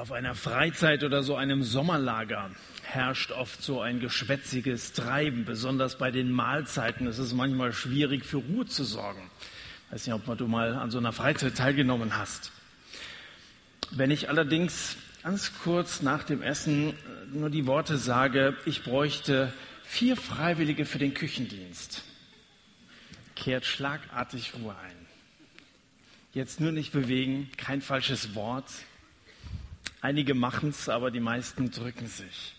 Auf einer Freizeit oder so einem Sommerlager herrscht oft so ein geschwätziges Treiben. Besonders bei den Mahlzeiten ist es manchmal schwierig, für Ruhe zu sorgen. Ich weiß nicht, ob du mal an so einer Freizeit teilgenommen hast. Wenn ich allerdings ganz kurz nach dem Essen nur die Worte sage, ich bräuchte vier Freiwillige für den Küchendienst, kehrt schlagartig Ruhe ein. Jetzt nur nicht bewegen, kein falsches Wort. Einige machen es, aber die meisten drücken sich.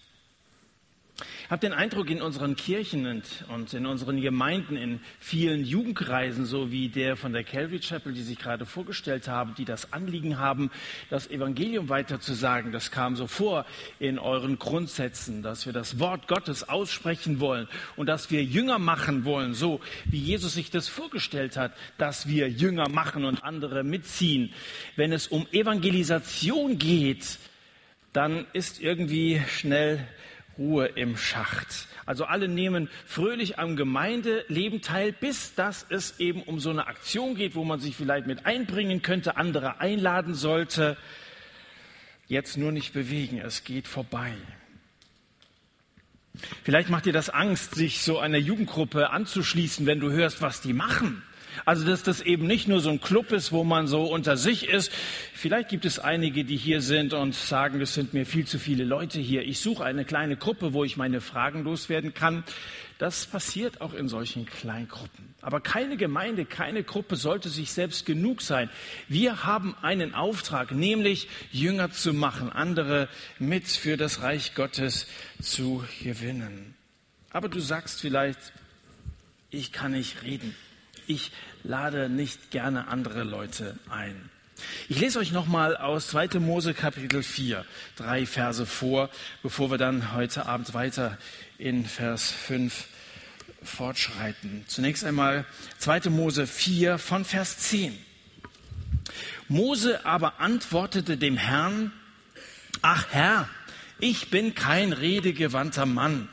Ich habe den Eindruck, in unseren Kirchen und, und, in unseren Gemeinden, in vielen Jugendkreisen, so wie der von der Calvary Chapel, die sich gerade vorgestellt haben, die das Anliegen haben, das Evangelium weiterzusagen, das kam so vor in euren Grundsätzen, dass wir das Wort Gottes aussprechen wollen und dass wir Jünger machen wollen, so wie Jesus sich das vorgestellt hat, dass wir Jünger machen und andere mitziehen. Wenn es um Evangelisation geht, dann ist irgendwie schnell Ruhe im Schacht. Also alle nehmen fröhlich am Gemeindeleben teil, bis dass es eben um so eine Aktion geht, wo man sich vielleicht mit einbringen könnte, andere einladen sollte. Jetzt nur nicht bewegen, es geht vorbei. Vielleicht macht dir das Angst, sich so einer Jugendgruppe anzuschließen, wenn du hörst, was die machen. Also, dass das eben nicht nur so ein Club ist, wo man so unter sich ist. Vielleicht gibt es einige, die hier sind und sagen, es sind mir viel zu viele Leute hier. Ich suche eine kleine Gruppe, wo ich meine Fragen loswerden kann. Das passiert auch in solchen Kleingruppen. Aber keine Gemeinde, keine Gruppe sollte sich selbst genug sein. Wir haben einen Auftrag, nämlich Jünger zu machen, andere mit für das Reich Gottes zu gewinnen. Aber du sagst vielleicht, ich kann nicht reden ich lade nicht gerne andere Leute ein. Ich lese euch nochmal aus 2. Mose Kapitel 4 drei Verse vor, bevor wir dann heute Abend weiter in Vers 5 fortschreiten. Zunächst einmal 2. Mose 4 von Vers 10. Mose aber antwortete dem Herrn, ach Herr, ich bin kein redegewandter Mann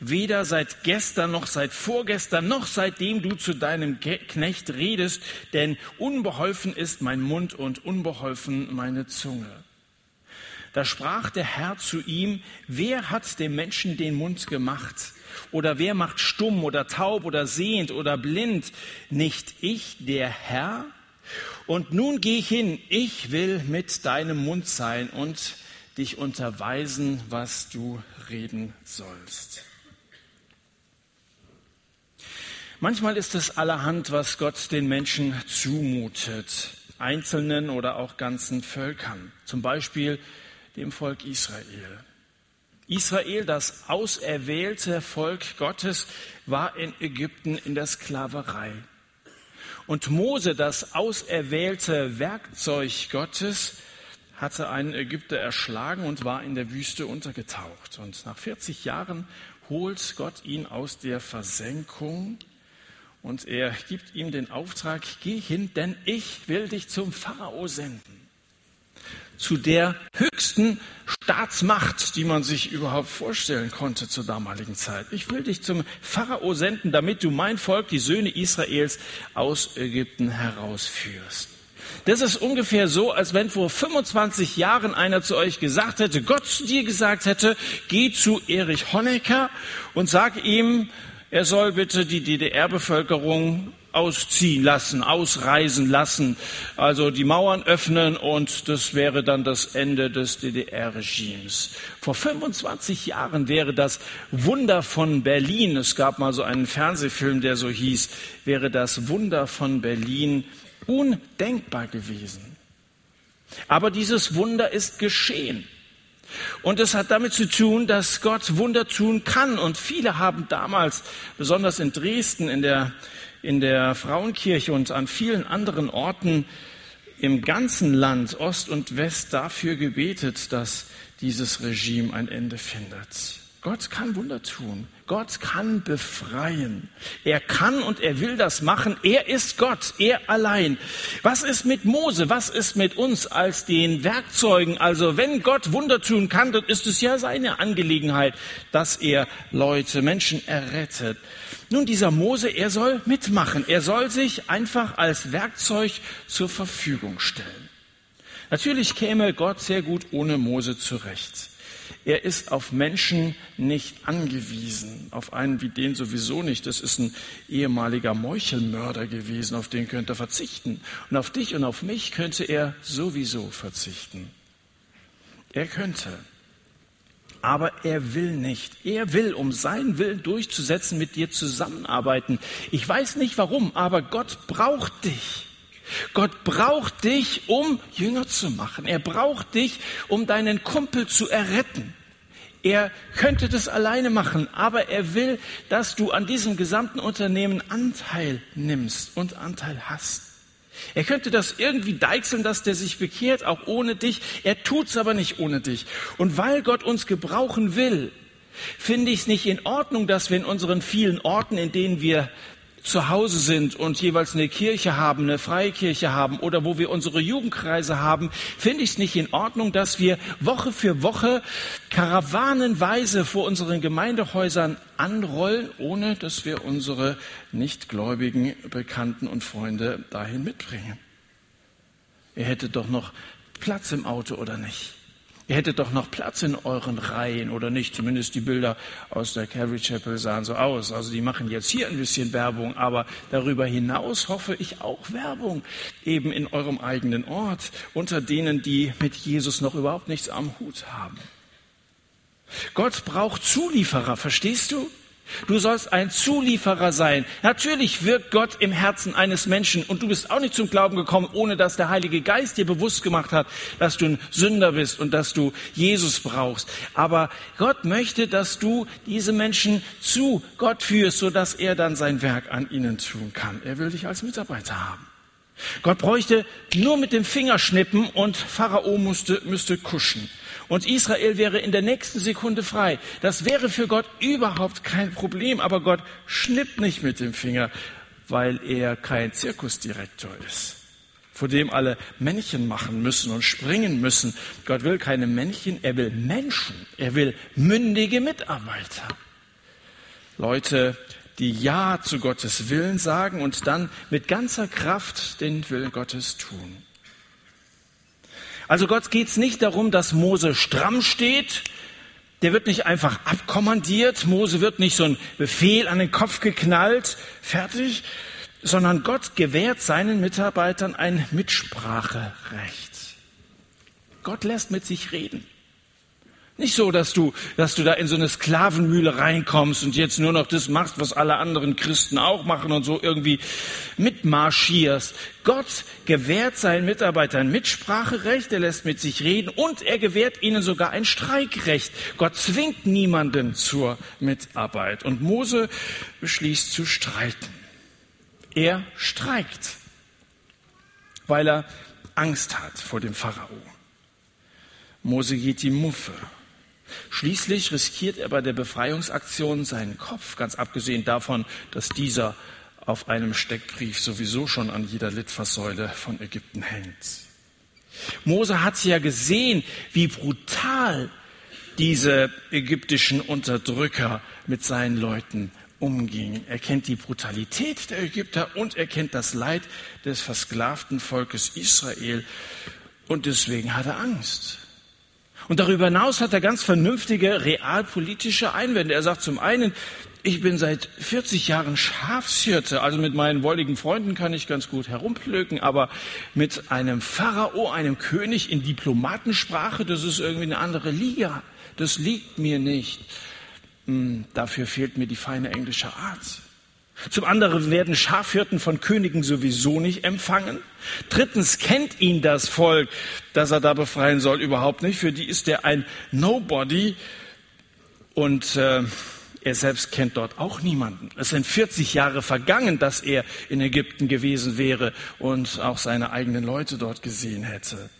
weder seit gestern noch seit vorgestern noch seitdem du zu deinem Knecht redest, denn unbeholfen ist mein Mund und unbeholfen meine Zunge. Da sprach der Herr zu ihm, wer hat dem Menschen den Mund gemacht? Oder wer macht stumm oder taub oder sehend oder blind? Nicht ich, der Herr? Und nun geh hin, ich will mit deinem Mund sein und dich unterweisen, was du reden sollst. Manchmal ist es allerhand, was Gott den Menschen zumutet, einzelnen oder auch ganzen Völkern, zum Beispiel dem Volk Israel. Israel, das auserwählte Volk Gottes, war in Ägypten in der Sklaverei. Und Mose, das auserwählte Werkzeug Gottes, hatte einen Ägypter erschlagen und war in der Wüste untergetaucht. Und nach 40 Jahren holt Gott ihn aus der Versenkung und er gibt ihm den Auftrag, geh hin, denn ich will dich zum Pharao senden. Zu der höchsten Staatsmacht, die man sich überhaupt vorstellen konnte zur damaligen Zeit. Ich will dich zum Pharao senden, damit du mein Volk, die Söhne Israels, aus Ägypten herausführst. Das ist ungefähr so, als wenn vor 25 Jahren einer zu euch gesagt hätte, Gott zu dir gesagt hätte, geh zu Erich Honecker und sag ihm, er soll bitte die DDR-Bevölkerung ausziehen lassen, ausreisen lassen, also die Mauern öffnen und das wäre dann das Ende des DDR-Regimes. Vor 25 Jahren wäre das Wunder von Berlin, es gab mal so einen Fernsehfilm, der so hieß, wäre das Wunder von Berlin undenkbar gewesen. Aber dieses Wunder ist geschehen. Und es hat damit zu tun, dass Gott Wunder tun kann. Und viele haben damals, besonders in Dresden, in der, in der Frauenkirche und an vielen anderen Orten im ganzen Land, Ost und West, dafür gebetet, dass dieses Regime ein Ende findet. Gott kann Wunder tun. Gott kann befreien. Er kann und er will das machen. Er ist Gott, er allein. Was ist mit Mose? Was ist mit uns als den Werkzeugen? Also wenn Gott Wunder tun kann, dann ist es ja seine Angelegenheit, dass er Leute, Menschen errettet. Nun, dieser Mose, er soll mitmachen. Er soll sich einfach als Werkzeug zur Verfügung stellen. Natürlich käme Gott sehr gut ohne Mose zurecht. Er ist auf Menschen nicht angewiesen, auf einen wie den sowieso nicht. Das ist ein ehemaliger Meuchelmörder gewesen, auf den könnte er verzichten. Und auf dich und auf mich könnte er sowieso verzichten. Er könnte. Aber er will nicht. Er will, um seinen Willen durchzusetzen, mit dir zusammenarbeiten. Ich weiß nicht warum, aber Gott braucht dich. Gott braucht dich, um Jünger zu machen. Er braucht dich, um deinen Kumpel zu erretten. Er könnte das alleine machen, aber er will, dass du an diesem gesamten Unternehmen Anteil nimmst und Anteil hast. Er könnte das irgendwie deichseln, dass der sich bekehrt, auch ohne dich. Er tut's aber nicht ohne dich. Und weil Gott uns gebrauchen will, finde ich es nicht in Ordnung, dass wir in unseren vielen Orten, in denen wir zu Hause sind und jeweils eine Kirche haben, eine Freikirche haben oder wo wir unsere Jugendkreise haben, finde ich es nicht in Ordnung, dass wir Woche für Woche karawanenweise vor unseren Gemeindehäusern anrollen, ohne dass wir unsere nichtgläubigen Bekannten und Freunde dahin mitbringen. Ihr hättet doch noch Platz im Auto oder nicht? Ihr hättet doch noch Platz in euren Reihen oder nicht? Zumindest die Bilder aus der Calvary Chapel sahen so aus. Also die machen jetzt hier ein bisschen Werbung, aber darüber hinaus hoffe ich auch Werbung eben in eurem eigenen Ort unter denen, die mit Jesus noch überhaupt nichts am Hut haben. Gott braucht Zulieferer, verstehst du? Du sollst ein Zulieferer sein. Natürlich wirkt Gott im Herzen eines Menschen und du bist auch nicht zum Glauben gekommen, ohne dass der Heilige Geist dir bewusst gemacht hat, dass du ein Sünder bist und dass du Jesus brauchst. Aber Gott möchte, dass du diese Menschen zu Gott führst, sodass er dann sein Werk an ihnen tun kann. Er will dich als Mitarbeiter haben. Gott bräuchte nur mit dem Finger schnippen und Pharao musste, müsste kuschen und Israel wäre in der nächsten Sekunde frei. Das wäre für Gott überhaupt kein Problem, aber Gott schnippt nicht mit dem Finger, weil er kein Zirkusdirektor ist, vor dem alle Männchen machen müssen und springen müssen. Gott will keine Männchen, er will Menschen, er will mündige Mitarbeiter. Leute, die Ja zu Gottes Willen sagen und dann mit ganzer Kraft den Willen Gottes tun. Also Gott geht es nicht darum, dass Mose stramm steht. Der wird nicht einfach abkommandiert. Mose wird nicht so ein Befehl an den Kopf geknallt. Fertig. Sondern Gott gewährt seinen Mitarbeitern ein Mitspracherecht. Gott lässt mit sich reden. Nicht so, dass du, dass du da in so eine Sklavenmühle reinkommst und jetzt nur noch das machst, was alle anderen Christen auch machen und so irgendwie mitmarschierst. Gott gewährt seinen Mitarbeitern Mitspracherecht, er lässt mit sich reden und er gewährt ihnen sogar ein Streikrecht. Gott zwingt niemanden zur Mitarbeit. Und Mose beschließt zu streiten. Er streikt, weil er Angst hat vor dem Pharao. Mose geht die Muffe. Schließlich riskiert er bei der Befreiungsaktion seinen Kopf, ganz abgesehen davon, dass dieser auf einem Steckbrief sowieso schon an jeder Litfaßsäule von Ägypten hängt. Mose hat ja gesehen, wie brutal diese ägyptischen Unterdrücker mit seinen Leuten umgingen. Er kennt die Brutalität der Ägypter und er kennt das Leid des versklavten Volkes Israel und deswegen hat er Angst. Und darüber hinaus hat er ganz vernünftige realpolitische Einwände. Er sagt zum einen, ich bin seit 40 Jahren Schafshirte, also mit meinen wolligen Freunden kann ich ganz gut herumplöken, aber mit einem Pharao, einem König in Diplomatensprache, das ist irgendwie eine andere Liga. Das liegt mir nicht. Hm, dafür fehlt mir die feine englische Art. Zum anderen werden Schafhirten von Königen sowieso nicht empfangen. Drittens kennt ihn das Volk, das er da befreien soll, überhaupt nicht. Für die ist er ein Nobody und äh, er selbst kennt dort auch niemanden. Es sind 40 Jahre vergangen, dass er in Ägypten gewesen wäre und auch seine eigenen Leute dort gesehen hätte.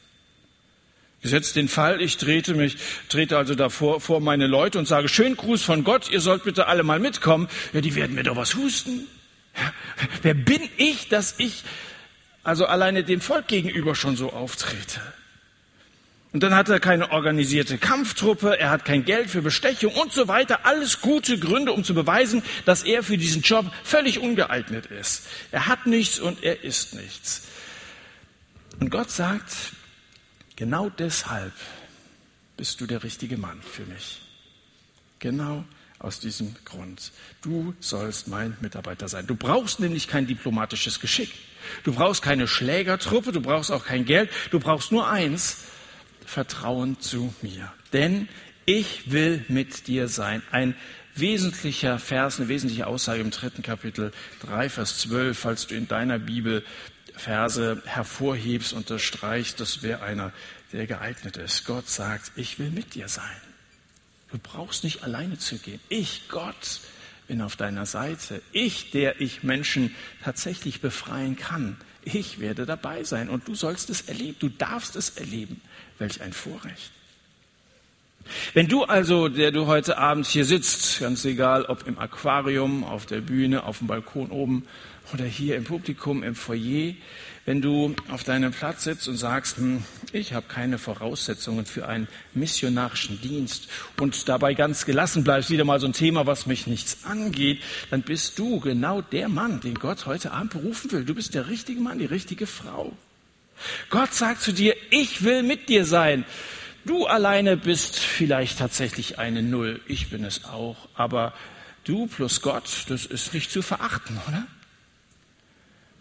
Gesetzt den Fall, ich trete mich, trete also davor vor meine Leute und sage, schön Gruß von Gott, ihr sollt bitte alle mal mitkommen. Ja, die werden mir doch was husten. Ja, wer bin ich, dass ich also alleine dem Volk gegenüber schon so auftrete? Und dann hat er keine organisierte Kampftruppe, er hat kein Geld für Bestechung und so weiter. Alles gute Gründe, um zu beweisen, dass er für diesen Job völlig ungeeignet ist. Er hat nichts und er ist nichts. Und Gott sagt, Genau deshalb bist du der richtige Mann für mich. Genau aus diesem Grund. Du sollst mein Mitarbeiter sein. Du brauchst nämlich kein diplomatisches Geschick. Du brauchst keine Schlägertruppe, du brauchst auch kein Geld. Du brauchst nur eins, Vertrauen zu mir. Denn ich will mit dir sein. Ein wesentlicher Vers, eine wesentliche Aussage im dritten Kapitel 3, Vers 12, falls du in deiner Bibel Verse hervorhebst, unterstreichst, das wäre einer, der geeignet ist. Gott sagt, ich will mit dir sein. Du brauchst nicht alleine zu gehen. Ich, Gott, bin auf deiner Seite. Ich, der ich Menschen tatsächlich befreien kann. Ich werde dabei sein und du sollst es erleben. Du darfst es erleben. Welch ein Vorrecht. Wenn du also, der du heute Abend hier sitzt, ganz egal ob im Aquarium, auf der Bühne, auf dem Balkon oben oder hier im Publikum, im Foyer, wenn du auf deinem Platz sitzt und sagst, hm, ich habe keine Voraussetzungen für einen missionarischen Dienst und dabei ganz gelassen bleibst, wieder mal so ein Thema, was mich nichts angeht, dann bist du genau der Mann, den Gott heute Abend berufen will. Du bist der richtige Mann, die richtige Frau. Gott sagt zu dir, ich will mit dir sein. Du alleine bist vielleicht tatsächlich eine Null. Ich bin es auch. Aber du plus Gott, das ist nicht zu verachten, oder?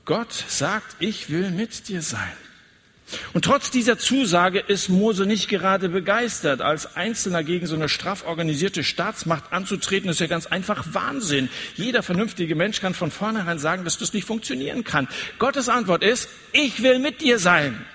Gott sagt, ich will mit dir sein. Und trotz dieser Zusage ist Mose nicht gerade begeistert. Als Einzelner gegen so eine straff organisierte Staatsmacht anzutreten, ist ja ganz einfach Wahnsinn. Jeder vernünftige Mensch kann von vornherein sagen, dass das nicht funktionieren kann. Gottes Antwort ist, ich will mit dir sein.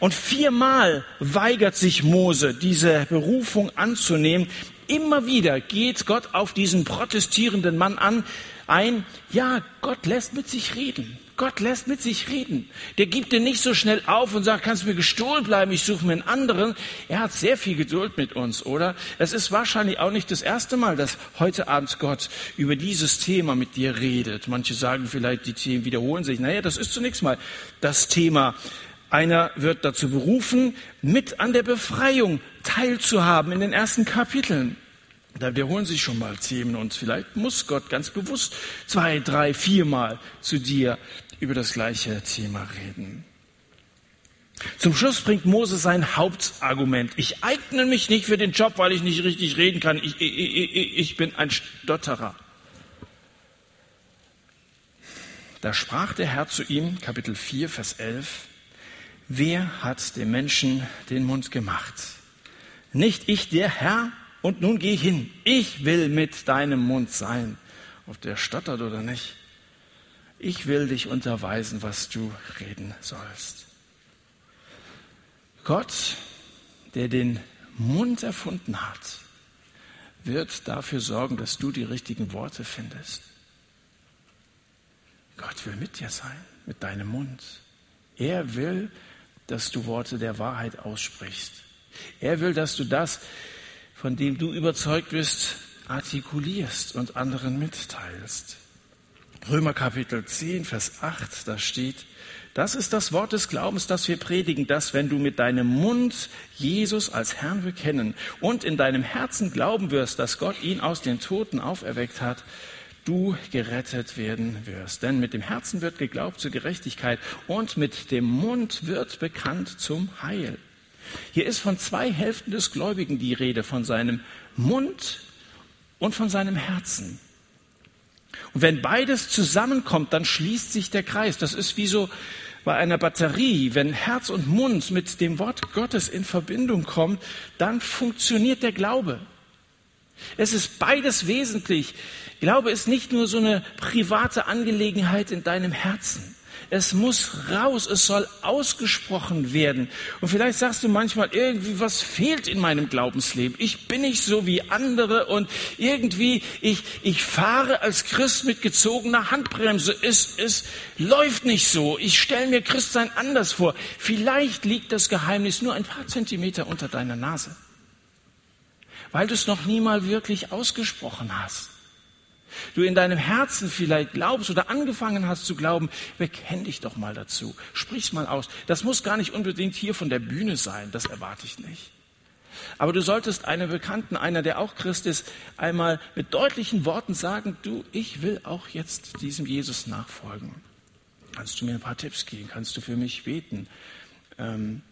Und viermal weigert sich Mose, diese Berufung anzunehmen. Immer wieder geht Gott auf diesen protestierenden Mann an, ein, ja, Gott lässt mit sich reden. Gott lässt mit sich reden. Der gibt dir nicht so schnell auf und sagt, kannst du mir gestohlen bleiben, ich suche mir einen anderen. Er hat sehr viel Geduld mit uns, oder? Es ist wahrscheinlich auch nicht das erste Mal, dass heute Abend Gott über dieses Thema mit dir redet. Manche sagen vielleicht, die Themen wiederholen sich. Naja, das ist zunächst mal das Thema. Einer wird dazu berufen, mit an der Befreiung teilzuhaben in den ersten Kapiteln. Da wiederholen sich schon mal Themen und vielleicht muss Gott ganz bewusst zwei, drei, viermal zu dir über das gleiche Thema reden. Zum Schluss bringt Mose sein Hauptargument. Ich eigne mich nicht für den Job, weil ich nicht richtig reden kann. Ich, ich, ich, ich bin ein Stotterer. Da sprach der Herr zu ihm, Kapitel 4, Vers 11, Wer hat dem Menschen den Mund gemacht? Nicht ich, der Herr? Und nun geh hin. Ich will mit deinem Mund sein. Ob der stottert oder nicht. Ich will dich unterweisen, was du reden sollst. Gott, der den Mund erfunden hat, wird dafür sorgen, dass du die richtigen Worte findest. Gott will mit dir sein, mit deinem Mund. Er will, dass du Worte der Wahrheit aussprichst. Er will, dass du das, von dem du überzeugt bist, artikulierst und anderen mitteilst. Römer Kapitel 10, Vers 8, da steht, das ist das Wort des Glaubens, das wir predigen, dass wenn du mit deinem Mund Jesus als Herrn bekennen und in deinem Herzen glauben wirst, dass Gott ihn aus den Toten auferweckt hat, du gerettet werden wirst. Denn mit dem Herzen wird geglaubt zur Gerechtigkeit und mit dem Mund wird bekannt zum Heil. Hier ist von zwei Hälften des Gläubigen die Rede, von seinem Mund und von seinem Herzen. Und wenn beides zusammenkommt, dann schließt sich der Kreis. Das ist wie so bei einer Batterie. Wenn Herz und Mund mit dem Wort Gottes in Verbindung kommen, dann funktioniert der Glaube. Es ist beides wesentlich. Glaube ist nicht nur so eine private Angelegenheit in deinem Herzen. Es muss raus, es soll ausgesprochen werden. Und vielleicht sagst du manchmal irgendwie, was fehlt in meinem Glaubensleben? Ich bin nicht so wie andere und irgendwie, ich, ich fahre als Christ mit gezogener Handbremse. Es, es läuft nicht so. Ich stelle mir Christsein anders vor. Vielleicht liegt das Geheimnis nur ein paar Zentimeter unter deiner Nase, weil du es noch nie mal wirklich ausgesprochen hast du in deinem Herzen vielleicht glaubst oder angefangen hast zu glauben, bekenn dich doch mal dazu. Sprich's mal aus. Das muss gar nicht unbedingt hier von der Bühne sein, das erwarte ich nicht. Aber du solltest einem Bekannten, einer, der auch Christ ist, einmal mit deutlichen Worten sagen, du, ich will auch jetzt diesem Jesus nachfolgen. Kannst du mir ein paar Tipps geben? Kannst du für mich beten? Ähm,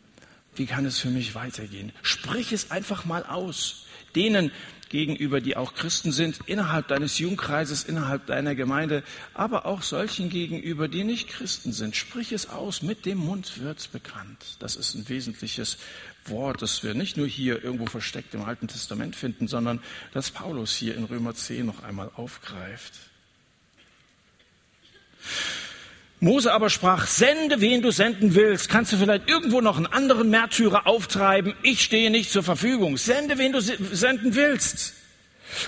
Wie kann es für mich weitergehen? Sprich es einfach mal aus. Denen gegenüber, die auch Christen sind, innerhalb deines Jugendkreises, innerhalb deiner Gemeinde, aber auch solchen gegenüber, die nicht Christen sind. Sprich es aus, mit dem Mund wird bekannt. Das ist ein wesentliches Wort, das wir nicht nur hier irgendwo versteckt im Alten Testament finden, sondern das Paulus hier in Römer 10 noch einmal aufgreift. Mose aber sprach, sende, wen du senden willst. Kannst du vielleicht irgendwo noch einen anderen Märtyrer auftreiben? Ich stehe nicht zur Verfügung. Sende, wen du senden willst.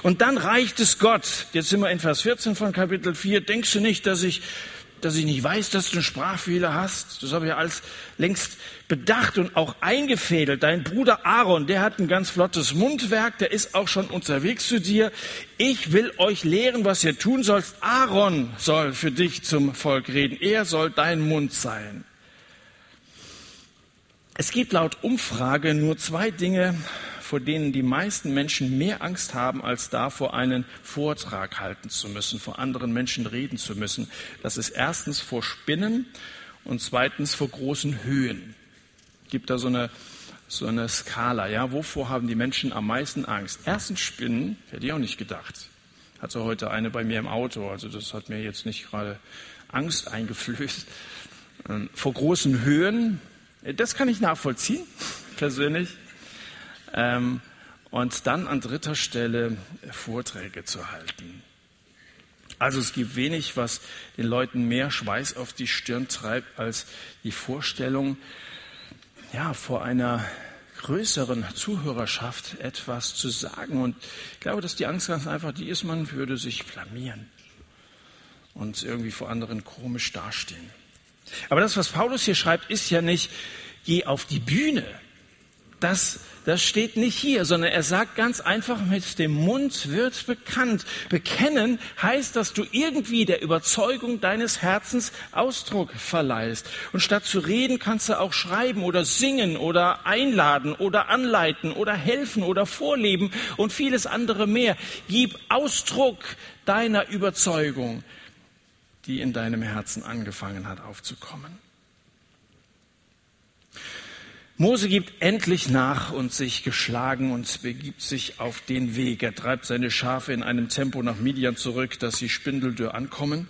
Und dann reicht es Gott. Jetzt sind wir in Vers 14 von Kapitel 4. Denkst du nicht, dass ich dass ich nicht weiß, dass du einen Sprachfehler hast. Das habe ich alles längst bedacht und auch eingefädelt. Dein Bruder Aaron, der hat ein ganz flottes Mundwerk, der ist auch schon unterwegs zu dir. Ich will euch lehren, was ihr tun sollt. Aaron soll für dich zum Volk reden. Er soll dein Mund sein. Es gibt laut Umfrage nur zwei Dinge, vor denen die meisten Menschen mehr Angst haben, als davor, einen Vortrag halten zu müssen, vor anderen Menschen reden zu müssen. Das ist erstens vor Spinnen und zweitens vor großen Höhen. Gibt da so eine, so eine Skala. Ja, wovor haben die Menschen am meisten Angst? Erstens Spinnen, hätte ich auch nicht gedacht. Hatte heute eine bei mir im Auto, also das hat mir jetzt nicht gerade Angst eingeflößt. Ähm, vor großen Höhen, das kann ich nachvollziehen, persönlich ähm, und dann an dritter Stelle Vorträge zu halten. Also es gibt wenig, was den Leuten mehr Schweiß auf die Stirn treibt, als die Vorstellung, ja, vor einer größeren Zuhörerschaft etwas zu sagen. Und ich glaube, dass die Angst ganz einfach die ist, man würde sich flamieren und irgendwie vor anderen komisch dastehen. Aber das, was Paulus hier schreibt, ist ja nicht, geh auf die Bühne das, das steht nicht hier, sondern er sagt ganz einfach, mit dem Mund wird bekannt. Bekennen heißt, dass du irgendwie der Überzeugung deines Herzens Ausdruck verleihst. Und statt zu reden, kannst du auch schreiben oder singen oder einladen oder anleiten oder helfen oder vorleben und vieles andere mehr. Gib Ausdruck deiner Überzeugung, die in deinem Herzen angefangen hat aufzukommen. Mose gibt endlich nach und sich geschlagen und begibt sich auf den Weg. Er treibt seine Schafe in einem Tempo nach Midian zurück, dass sie spindeldürr ankommen.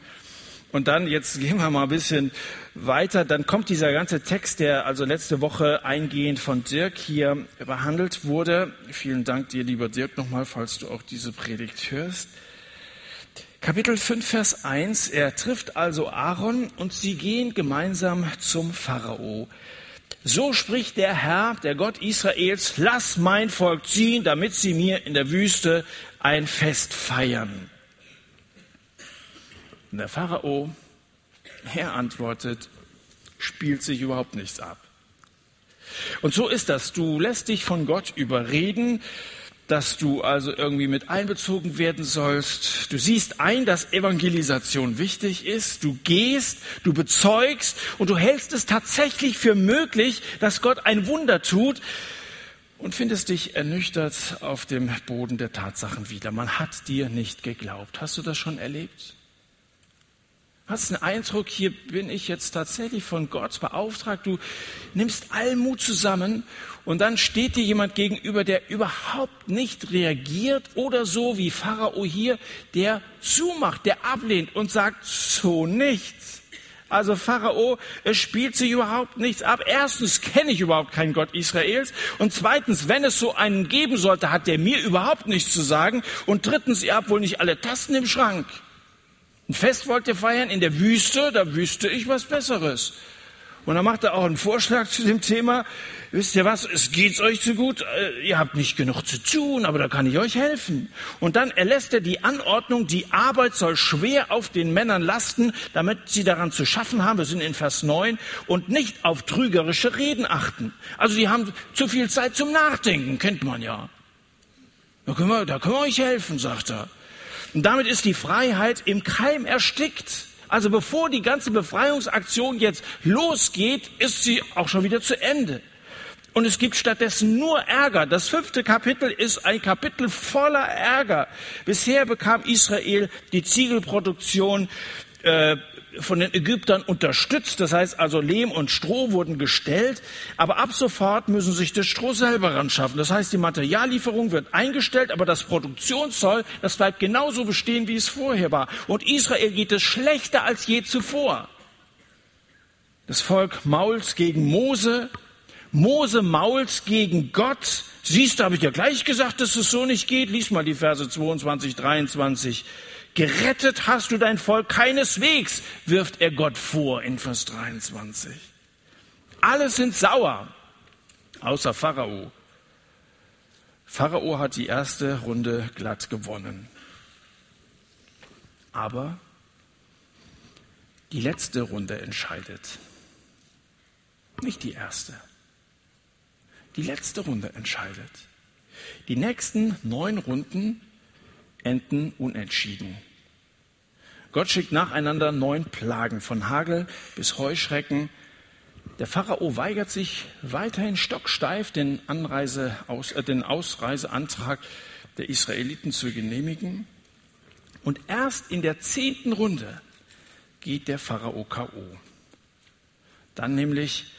Und dann, jetzt gehen wir mal ein bisschen weiter, dann kommt dieser ganze Text, der also letzte Woche eingehend von Dirk hier behandelt wurde. Vielen Dank dir, lieber Dirk, nochmal, falls du auch diese Predigt hörst. Kapitel 5, Vers 1. Er trifft also Aaron und sie gehen gemeinsam zum Pharao. So spricht der Herr, der Gott Israels, lass mein Volk ziehen, damit sie mir in der Wüste ein Fest feiern. Und der Pharao, er antwortet, spielt sich überhaupt nichts ab. Und so ist das. Du lässt dich von Gott überreden, dass du also irgendwie mit einbezogen werden sollst. Du siehst ein, dass Evangelisation wichtig ist. Du gehst, du bezeugst und du hältst es tatsächlich für möglich, dass Gott ein Wunder tut und findest dich ernüchtert auf dem Boden der Tatsachen wieder. Man hat dir nicht geglaubt. Hast du das schon erlebt? Hast den Eindruck, hier bin ich jetzt tatsächlich von Gott beauftragt. Du nimmst allen Mut zusammen und dann steht dir jemand gegenüber, der überhaupt nicht reagiert oder so wie Pharao hier, der zumacht, der ablehnt und sagt so nichts. Also Pharao, es spielt sich überhaupt nichts ab. Erstens kenne ich überhaupt keinen Gott Israels. Und zweitens, wenn es so einen geben sollte, hat der mir überhaupt nichts zu sagen. Und drittens, ihr habt wohl nicht alle Tasten im Schrank. Ein Fest wollt ihr feiern in der Wüste, da wüsste ich was Besseres. Und dann macht er auch einen Vorschlag zu dem Thema. Wisst ihr was? Es geht's euch zu gut. Äh, ihr habt nicht genug zu tun, aber da kann ich euch helfen. Und dann erlässt er die Anordnung, die Arbeit soll schwer auf den Männern lasten, damit sie daran zu schaffen haben. Wir sind in Vers 9 und nicht auf trügerische Reden achten. Also die haben zu viel Zeit zum Nachdenken, kennt man ja. Da können wir, da können wir euch helfen, sagt er. Und damit ist die Freiheit im Keim erstickt. Also bevor die ganze Befreiungsaktion jetzt losgeht, ist sie auch schon wieder zu Ende. Und es gibt stattdessen nur Ärger. Das fünfte Kapitel ist ein Kapitel voller Ärger. Bisher bekam Israel die Ziegelproduktion äh, von den Ägyptern unterstützt. Das heißt also Lehm und Stroh wurden gestellt, aber ab sofort müssen sich das Stroh selber ran schaffen. Das heißt, die Materiallieferung wird eingestellt, aber das Produktionszoll, das bleibt genauso bestehen, wie es vorher war. Und Israel geht es schlechter als je zuvor. Das Volk mault gegen Mose, Mose mault gegen Gott. Siehst du, habe ich ja gleich gesagt, dass es so nicht geht. Lies mal die Verse 22, 23. Gerettet hast du dein Volk keineswegs, wirft er Gott vor in Vers 23. Alle sind sauer, außer Pharao. Pharao hat die erste Runde glatt gewonnen. Aber die letzte Runde entscheidet. Nicht die erste. Die letzte Runde entscheidet. Die nächsten neun Runden enden unentschieden. Gott schickt nacheinander neun Plagen, von Hagel bis Heuschrecken. Der Pharao weigert sich weiterhin stocksteif, den, Anreise, aus, äh, den Ausreiseantrag der Israeliten zu genehmigen. Und erst in der zehnten Runde geht der Pharao K.O. Dann nämlich,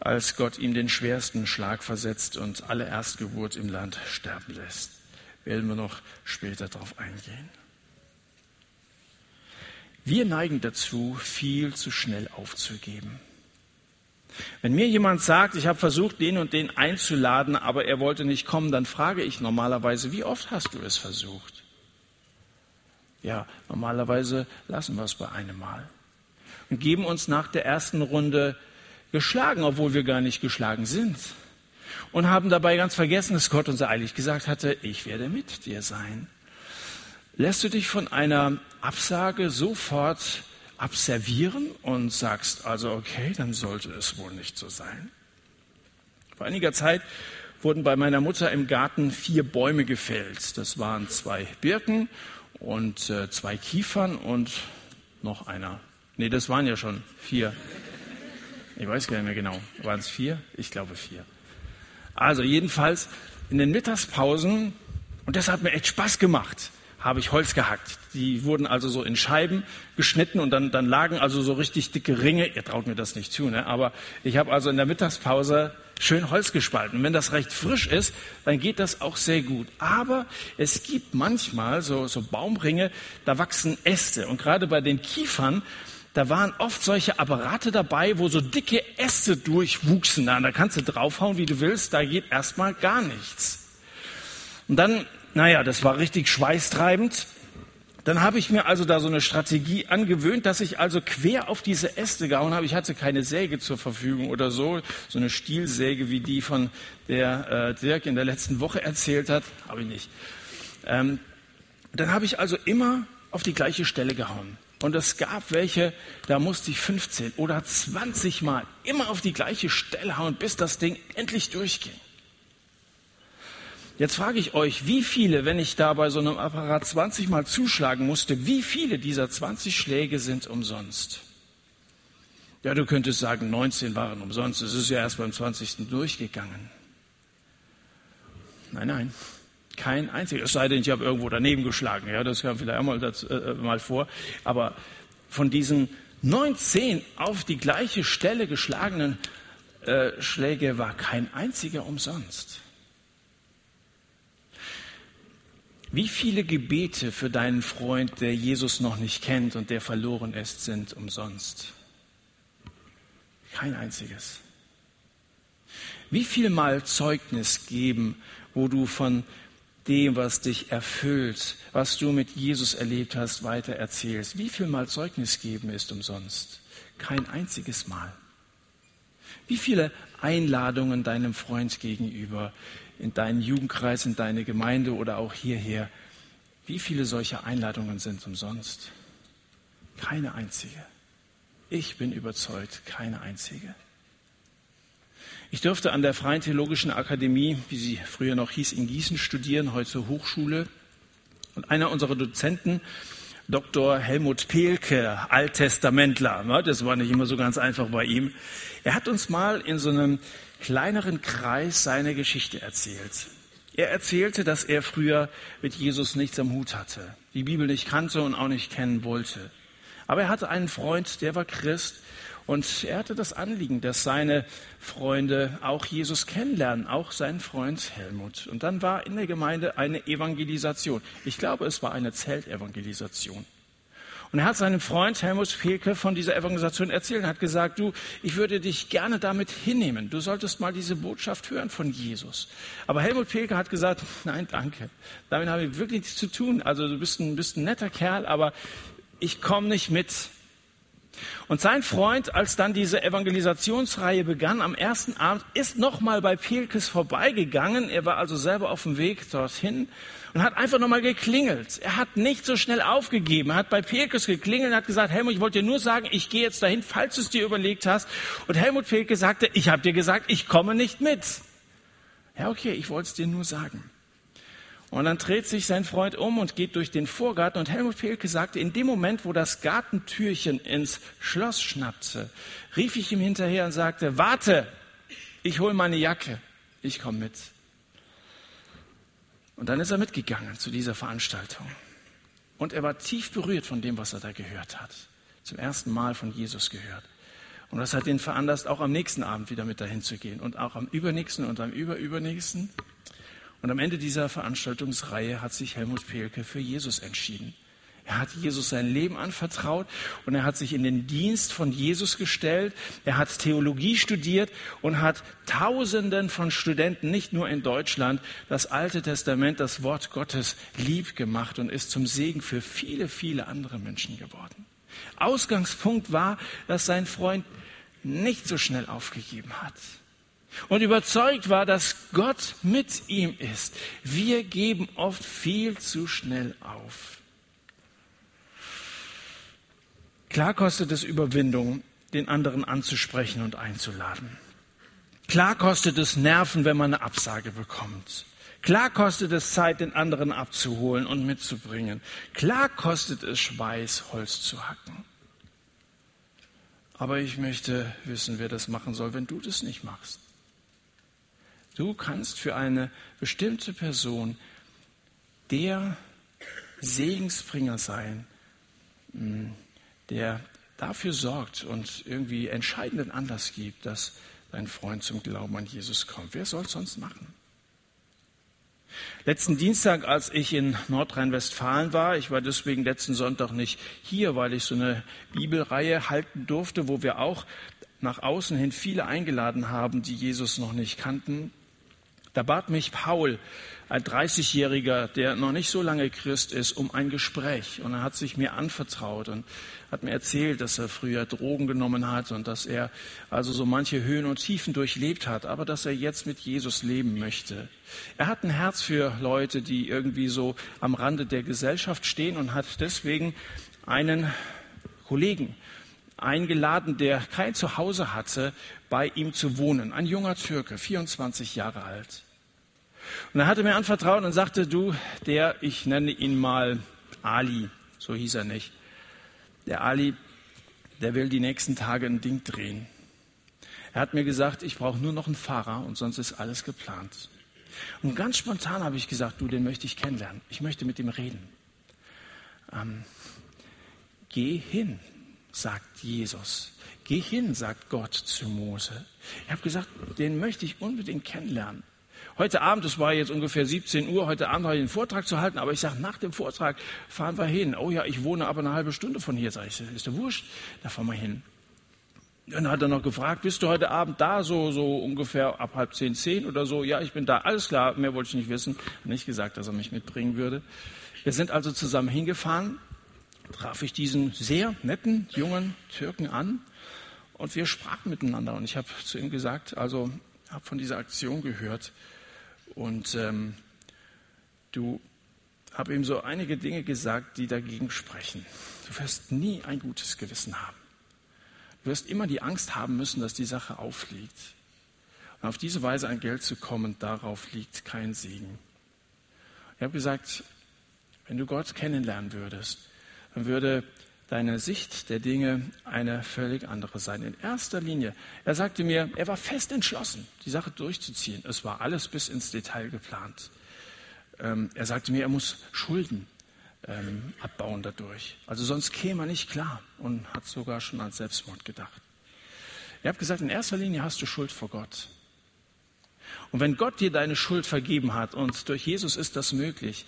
als Gott ihm den schwersten Schlag versetzt und alle Erstgeburt im Land sterben lässt werden wir noch später darauf eingehen. Wir neigen dazu, viel zu schnell aufzugeben. Wenn mir jemand sagt, ich habe versucht, den und den einzuladen, aber er wollte nicht kommen, dann frage ich normalerweise, wie oft hast du es versucht? Ja, normalerweise lassen wir es bei einem Mal und geben uns nach der ersten Runde geschlagen, obwohl wir gar nicht geschlagen sind und haben dabei ganz vergessen, dass Gott uns eilig gesagt hatte, ich werde mit dir sein. Lässt du dich von einer Absage sofort abservieren und sagst also, okay, dann sollte es wohl nicht so sein? Vor einiger Zeit wurden bei meiner Mutter im Garten vier Bäume gefällt. Das waren zwei Birken und äh, zwei Kiefern und noch einer. Nee, das waren ja schon vier. Ich weiß gar nicht mehr genau. Waren es vier? Ich glaube vier. Also jedenfalls in den Mittagspausen, und das hat mir echt Spaß gemacht, habe ich Holz gehackt. Die wurden also so in Scheiben geschnitten und dann, dann lagen also so richtig dicke Ringe. Ihr traut mir das nicht zu, ne? aber ich habe also in der Mittagspause schön Holz gespalten. Und wenn das recht frisch ist, dann geht das auch sehr gut. Aber es gibt manchmal so, so Baumringe, da wachsen Äste. Und gerade bei den Kiefern, da waren oft solche Apparate dabei, wo so dicke Äste durchwuchsen. Da kannst du draufhauen, wie du willst, da geht erstmal gar nichts. Und dann, naja, das war richtig schweißtreibend. Dann habe ich mir also da so eine Strategie angewöhnt, dass ich also quer auf diese Äste gehauen habe. Ich hatte keine Säge zur Verfügung oder so, so eine Stielsäge wie die von der äh, Dirk in der letzten Woche erzählt hat, habe ich nicht. Ähm, dann habe ich also immer auf die gleiche Stelle gehauen. Und es gab welche, da musste ich 15 oder 20 Mal immer auf die gleiche Stelle hauen, bis das Ding endlich durchging. Jetzt frage ich euch, wie viele, wenn ich da bei so einem Apparat 20 Mal zuschlagen musste, wie viele dieser 20 Schläge sind umsonst? Ja, du könntest sagen, 19 waren umsonst. Es ist ja erst beim 20. durchgegangen. Nein, nein. Kein einziger. Es sei denn, ich habe irgendwo daneben geschlagen. Ja, das kam vielleicht auch mal, das, äh, äh mal vor. Aber von diesen 19 auf die gleiche Stelle geschlagenen äh, Schläge war kein einziger umsonst. Wie viele Gebete für deinen Freund, der Jesus noch nicht kennt und der verloren ist, sind umsonst? Kein einziges. Wie viel Mal Zeugnis geben, wo du von dem, was dich erfüllt, was du mit Jesus erlebt hast, weiter erzählst. Wie viel Mal Zeugnis geben ist umsonst? Kein einziges Mal. Wie viele Einladungen deinem Freund gegenüber, in deinen Jugendkreis, in deine Gemeinde oder auch hierher, wie viele solcher Einladungen sind umsonst? Keine einzige. Ich bin überzeugt, keine einzige. Ich durfte an der Freien Theologischen Akademie, wie sie früher noch hieß, in Gießen studieren, heute Hochschule. Und einer unserer Dozenten, Dr. Helmut Pehlke, Alttestamentler, ne, das war nicht immer so ganz einfach bei ihm, er hat uns mal in so einem kleineren Kreis seine Geschichte erzählt. Er erzählte, dass er früher mit Jesus nichts am Hut hatte, die Bibel nicht kannte und auch nicht kennen wollte. Aber er hatte einen Freund, der war Christ und er hatte das Anliegen, dass seine Freunde auch Jesus kennenlernen, auch sein Freund Helmut. Und dann war in der Gemeinde eine Evangelisation. Ich glaube, es war eine Zeltevangelisation. Und er hat seinem Freund Helmut Fehlke von dieser Evangelisation erzählt und hat gesagt, du, ich würde dich gerne damit hinnehmen. Du solltest mal diese Botschaft hören von Jesus. Aber Helmut Fehlke hat gesagt, nein, danke. Damit habe ich wirklich nichts zu tun. Also du bist ein, bist ein netter Kerl, aber ich komme nicht mit. Und sein Freund, als dann diese Evangelisationsreihe begann, am ersten Abend, ist nochmal bei Pelkes vorbeigegangen. Er war also selber auf dem Weg dorthin und hat einfach nochmal geklingelt. Er hat nicht so schnell aufgegeben. Er hat bei Pelkes geklingelt und hat gesagt, Helmut, ich wollte dir nur sagen, ich gehe jetzt dahin, falls du es dir überlegt hast. Und Helmut Pelke sagte, ich habe dir gesagt, ich komme nicht mit. Ja, okay, ich wollte es dir nur sagen. Und dann dreht sich sein Freund um und geht durch den Vorgarten. Und Helmut Pelke sagte, in dem Moment, wo das Gartentürchen ins Schloss schnappte, rief ich ihm hinterher und sagte, warte, ich hole meine Jacke, ich komme mit. Und dann ist er mitgegangen zu dieser Veranstaltung. Und er war tief berührt von dem, was er da gehört hat. Zum ersten Mal von Jesus gehört. Und das hat ihn veranlasst, auch am nächsten Abend wieder mit dahin zu gehen. Und auch am übernächsten und am überübernächsten. Und am Ende dieser Veranstaltungsreihe hat sich Helmut Pehlke für Jesus entschieden. Er hat Jesus sein Leben anvertraut und er hat sich in den Dienst von Jesus gestellt. Er hat Theologie studiert und hat Tausenden von Studenten, nicht nur in Deutschland, das Alte Testament, das Wort Gottes lieb gemacht und ist zum Segen für viele, viele andere Menschen geworden. Ausgangspunkt war, dass sein Freund nicht so schnell aufgegeben hat und überzeugt war, dass Gott mit ihm ist. Wir geben oft viel zu schnell auf. Klar kostet es Überwindung, den anderen anzusprechen und einzuladen. Klar kostet es Nerven, wenn man eine Absage bekommt. Klar kostet es Zeit, den anderen abzuholen und mitzubringen. Klar kostet es Schweiß, Holz zu hacken. Aber ich möchte wissen, wer das machen soll, wenn du das nicht machst. Du kannst für eine bestimmte Person der Segensbringer sein, hm, der dafür sorgt und irgendwie entscheidenden Anlass gibt, dass dein Freund zum Glauben an Jesus kommt. Wer soll es sonst machen? Letzten Dienstag, als ich in Nordrhein-Westfalen war, ich war deswegen letzten Sonntag nicht hier, weil ich so eine Bibelreihe halten durfte, wo wir auch nach außen hin viele eingeladen haben, die Jesus noch nicht kannten. Da bat mich Paul, ein 30-Jähriger, der noch nicht so lange Christ ist, um ein Gespräch. Und er hat sich mir anvertraut und hat mir erzählt, dass er früher Drogen genommen hat und dass er also so manche Höhen und Tiefen durchlebt hat, aber dass er jetzt mit Jesus leben möchte. Er hat ein Herz für Leute, die irgendwie so am Rande der Gesellschaft stehen und hat deswegen einen Kollegen eingeladen, der kein Zuhause hatte, bei ihm zu wohnen. Ein junger Türke, 24 Jahre alt. Und er hatte mir anvertraut und sagte, du, der, ich nenne ihn mal Ali, so hieß er nicht. Der Ali, der will die nächsten Tage ein Ding drehen. Er hat mir gesagt, ich brauche nur noch einen Fahrer und sonst ist alles geplant. Und ganz spontan habe ich gesagt, du, den möchte ich kennenlernen. Ich möchte mit ihm reden. Ähm, geh hin, sagt Jesus. Geh hin, sagt Gott zu Mose. Ich habe gesagt, den möchte ich unbedingt kennenlernen. Heute Abend, es war jetzt ungefähr 17 Uhr, heute Abend habe ich einen Vortrag zu halten, aber ich sage, nach dem Vortrag fahren wir hin. Oh ja, ich wohne aber eine halbe Stunde von hier, sage ich, ist der wurscht, da fahren wir hin. Dann hat er noch gefragt, bist du heute Abend da, so, so ungefähr ab halb zehn, zehn oder so? Ja, ich bin da, alles klar, mehr wollte ich nicht wissen. Nicht gesagt, dass er mich mitbringen würde. Wir sind also zusammen hingefahren, traf ich diesen sehr netten jungen Türken an und wir sprachen miteinander. Und ich habe zu ihm gesagt, also habe von dieser Aktion gehört und ähm, du habe ihm so einige Dinge gesagt, die dagegen sprechen. Du wirst nie ein gutes Gewissen haben. Du wirst immer die Angst haben müssen, dass die Sache aufliegt. Und auf diese Weise an Geld zu kommen, darauf liegt kein Segen. Ich habe gesagt, wenn du Gott kennenlernen würdest, dann würde deine Sicht der Dinge eine völlig andere sein. In erster Linie, er sagte mir, er war fest entschlossen, die Sache durchzuziehen. Es war alles bis ins Detail geplant. Ähm, er sagte mir, er muss Schulden ähm, abbauen dadurch. Also sonst käme er nicht klar und hat sogar schon an Selbstmord gedacht. Er hat gesagt, in erster Linie hast du Schuld vor Gott. Und wenn Gott dir deine Schuld vergeben hat und durch Jesus ist das möglich,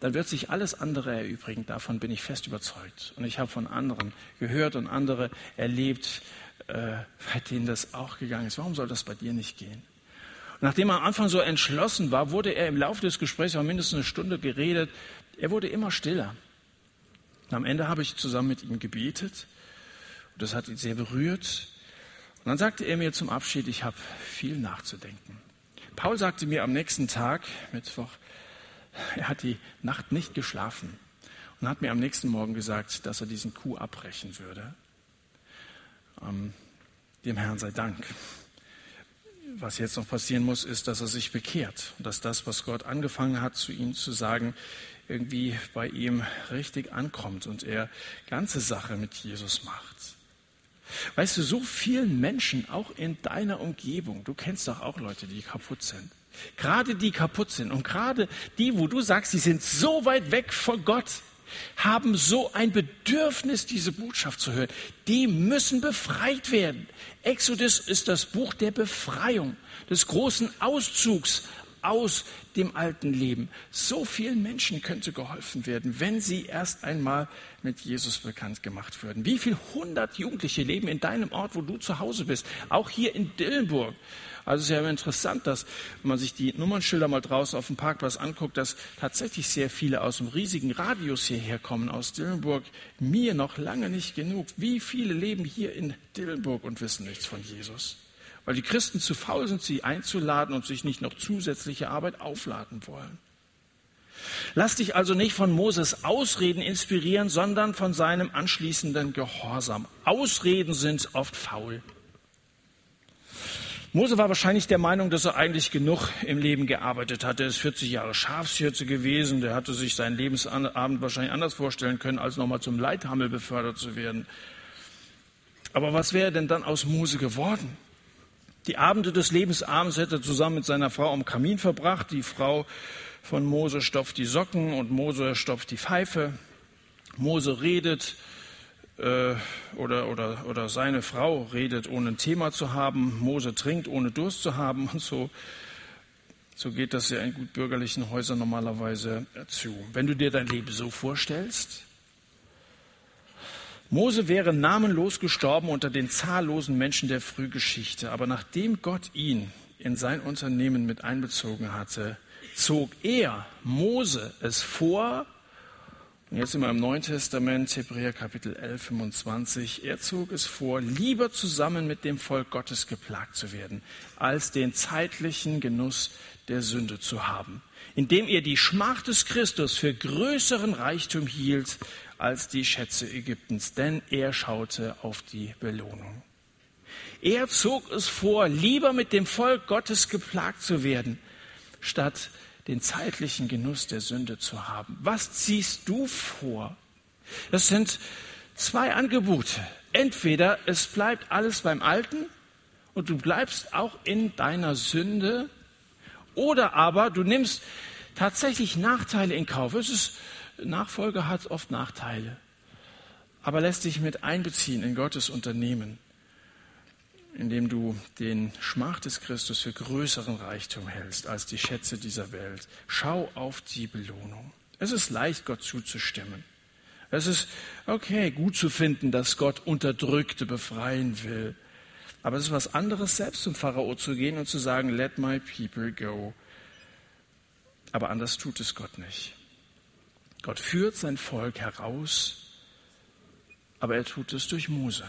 dann wird sich alles andere erübrigen. Davon bin ich fest überzeugt. Und ich habe von anderen gehört und andere erlebt, äh, bei denen das auch gegangen ist. Warum soll das bei dir nicht gehen? Und nachdem er am Anfang so entschlossen war, wurde er im Laufe des Gesprächs, wir mindestens eine Stunde geredet, er wurde immer stiller. Und am Ende habe ich zusammen mit ihm gebetet. Und das hat ihn sehr berührt. Und dann sagte er mir zum Abschied, ich habe viel nachzudenken. Paul sagte mir am nächsten Tag, Mittwoch, er hat die Nacht nicht geschlafen und hat mir am nächsten Morgen gesagt, dass er diesen Kuh abbrechen würde. Ähm, dem Herrn sei Dank. Was jetzt noch passieren muss, ist, dass er sich bekehrt und dass das, was Gott angefangen hat, zu ihm zu sagen, irgendwie bei ihm richtig ankommt und er ganze Sache mit Jesus macht. Weißt du, so vielen Menschen, auch in deiner Umgebung, du kennst doch auch Leute, die kaputt sind. Gerade die kaputt sind und gerade die, wo du sagst, die sind so weit weg von Gott, haben so ein Bedürfnis, diese Botschaft zu hören. Die müssen befreit werden. Exodus ist das Buch der Befreiung, des großen Auszugs aus dem alten Leben. So vielen Menschen könnte geholfen werden, wenn sie erst einmal mit Jesus bekannt gemacht würden. Wie viele hundert Jugendliche leben in deinem Ort, wo du zu Hause bist? Auch hier in Dillenburg. Also es ist ja interessant, dass, wenn man sich die Nummernschilder mal draußen auf dem Parkplatz anguckt, dass tatsächlich sehr viele aus dem riesigen Radius hierher kommen, aus Dillenburg. Mir noch lange nicht genug. Wie viele leben hier in Dillenburg und wissen nichts von Jesus? weil die Christen zu faul sind, sie einzuladen und sich nicht noch zusätzliche Arbeit aufladen wollen. Lass dich also nicht von Moses Ausreden inspirieren, sondern von seinem anschließenden Gehorsam. Ausreden sind oft faul. Mose war wahrscheinlich der Meinung, dass er eigentlich genug im Leben gearbeitet hatte. Er ist 40 Jahre Schafshirte gewesen. Der hatte sich seinen Lebensabend wahrscheinlich anders vorstellen können, als nochmal zum Leithammel befördert zu werden. Aber was wäre denn dann aus Mose geworden? Die Abende des Lebensabends hätte er zusammen mit seiner Frau am Kamin verbracht. Die Frau von Mose stopft die Socken und Mose stopft die Pfeife. Mose redet äh, oder, oder, oder seine Frau redet, ohne ein Thema zu haben. Mose trinkt, ohne Durst zu haben und so. So geht das ja in gut bürgerlichen Häusern normalerweise zu. Wenn du dir dein Leben so vorstellst, Mose wäre namenlos gestorben unter den zahllosen Menschen der Frühgeschichte. Aber nachdem Gott ihn in sein Unternehmen mit einbezogen hatte, zog er, Mose, es vor, und jetzt sind wir im Neuen Testament, Hebräer Kapitel 11, 25, er zog es vor, lieber zusammen mit dem Volk Gottes geplagt zu werden, als den zeitlichen Genuss der Sünde zu haben, indem er die Schmach des Christus für größeren Reichtum hielt als die Schätze Ägyptens, denn er schaute auf die Belohnung. Er zog es vor, lieber mit dem Volk Gottes geplagt zu werden, statt den zeitlichen Genuss der Sünde zu haben. Was ziehst du vor? Das sind zwei Angebote. Entweder es bleibt alles beim Alten und du bleibst auch in deiner Sünde, oder aber du nimmst tatsächlich Nachteile in Kauf. Es ist Nachfolge hat oft Nachteile, aber lässt dich mit einbeziehen in Gottes Unternehmen, indem du den Schmach des Christus für größeren Reichtum hältst als die Schätze dieser Welt. Schau auf die Belohnung. Es ist leicht, Gott zuzustimmen. Es ist okay, gut zu finden, dass Gott Unterdrückte befreien will. Aber es ist was anderes, selbst zum Pharao zu gehen und zu sagen, let my people go. Aber anders tut es Gott nicht. Gott führt sein Volk heraus, aber er tut es durch Mose.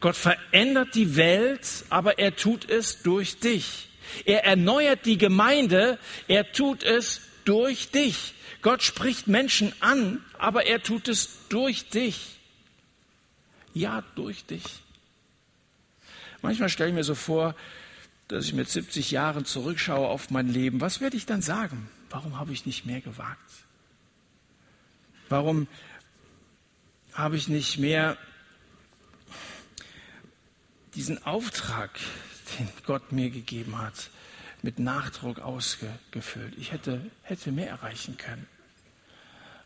Gott verändert die Welt, aber er tut es durch dich. Er erneuert die Gemeinde, er tut es durch dich. Gott spricht Menschen an, aber er tut es durch dich. Ja, durch dich. Manchmal stelle ich mir so vor, dass ich mit 70 Jahren zurückschaue auf mein Leben. Was werde ich dann sagen? Warum habe ich nicht mehr gewagt? Warum habe ich nicht mehr diesen Auftrag, den Gott mir gegeben hat, mit Nachdruck ausgefüllt? Ich hätte, hätte mehr erreichen können.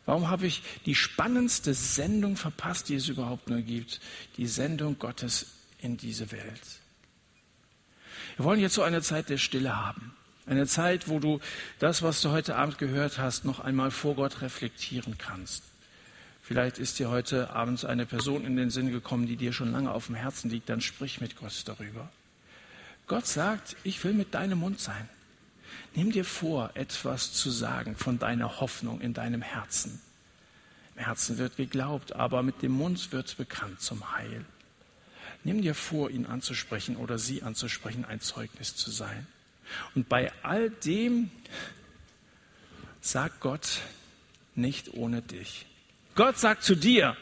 Warum habe ich die spannendste Sendung verpasst, die es überhaupt nur gibt? Die Sendung Gottes in diese Welt. Wir wollen jetzt so eine Zeit der Stille haben. Eine Zeit, wo du das, was du heute Abend gehört hast, noch einmal vor Gott reflektieren kannst. Vielleicht ist dir heute Abend eine Person in den Sinn gekommen, die dir schon lange auf dem Herzen liegt, dann sprich mit Gott darüber. Gott sagt, ich will mit deinem Mund sein. Nimm dir vor, etwas zu sagen von deiner Hoffnung in deinem Herzen. Im Herzen wird geglaubt, aber mit dem Mund wird bekannt zum Heil. Nimm dir vor, ihn anzusprechen oder sie anzusprechen, ein Zeugnis zu sein. Und bei all dem sagt Gott nicht ohne dich. Gott sagt zu dir,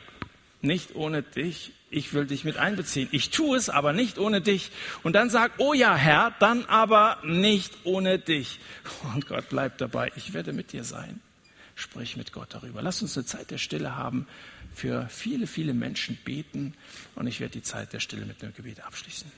nicht ohne dich, ich will dich mit einbeziehen. Ich tue es aber nicht ohne dich. Und dann sag, oh ja, Herr, dann aber nicht ohne dich. Und Gott bleibt dabei, ich werde mit dir sein. Sprich mit Gott darüber. Lass uns eine Zeit der Stille haben, für viele, viele Menschen beten. Und ich werde die Zeit der Stille mit einem Gebet abschließen.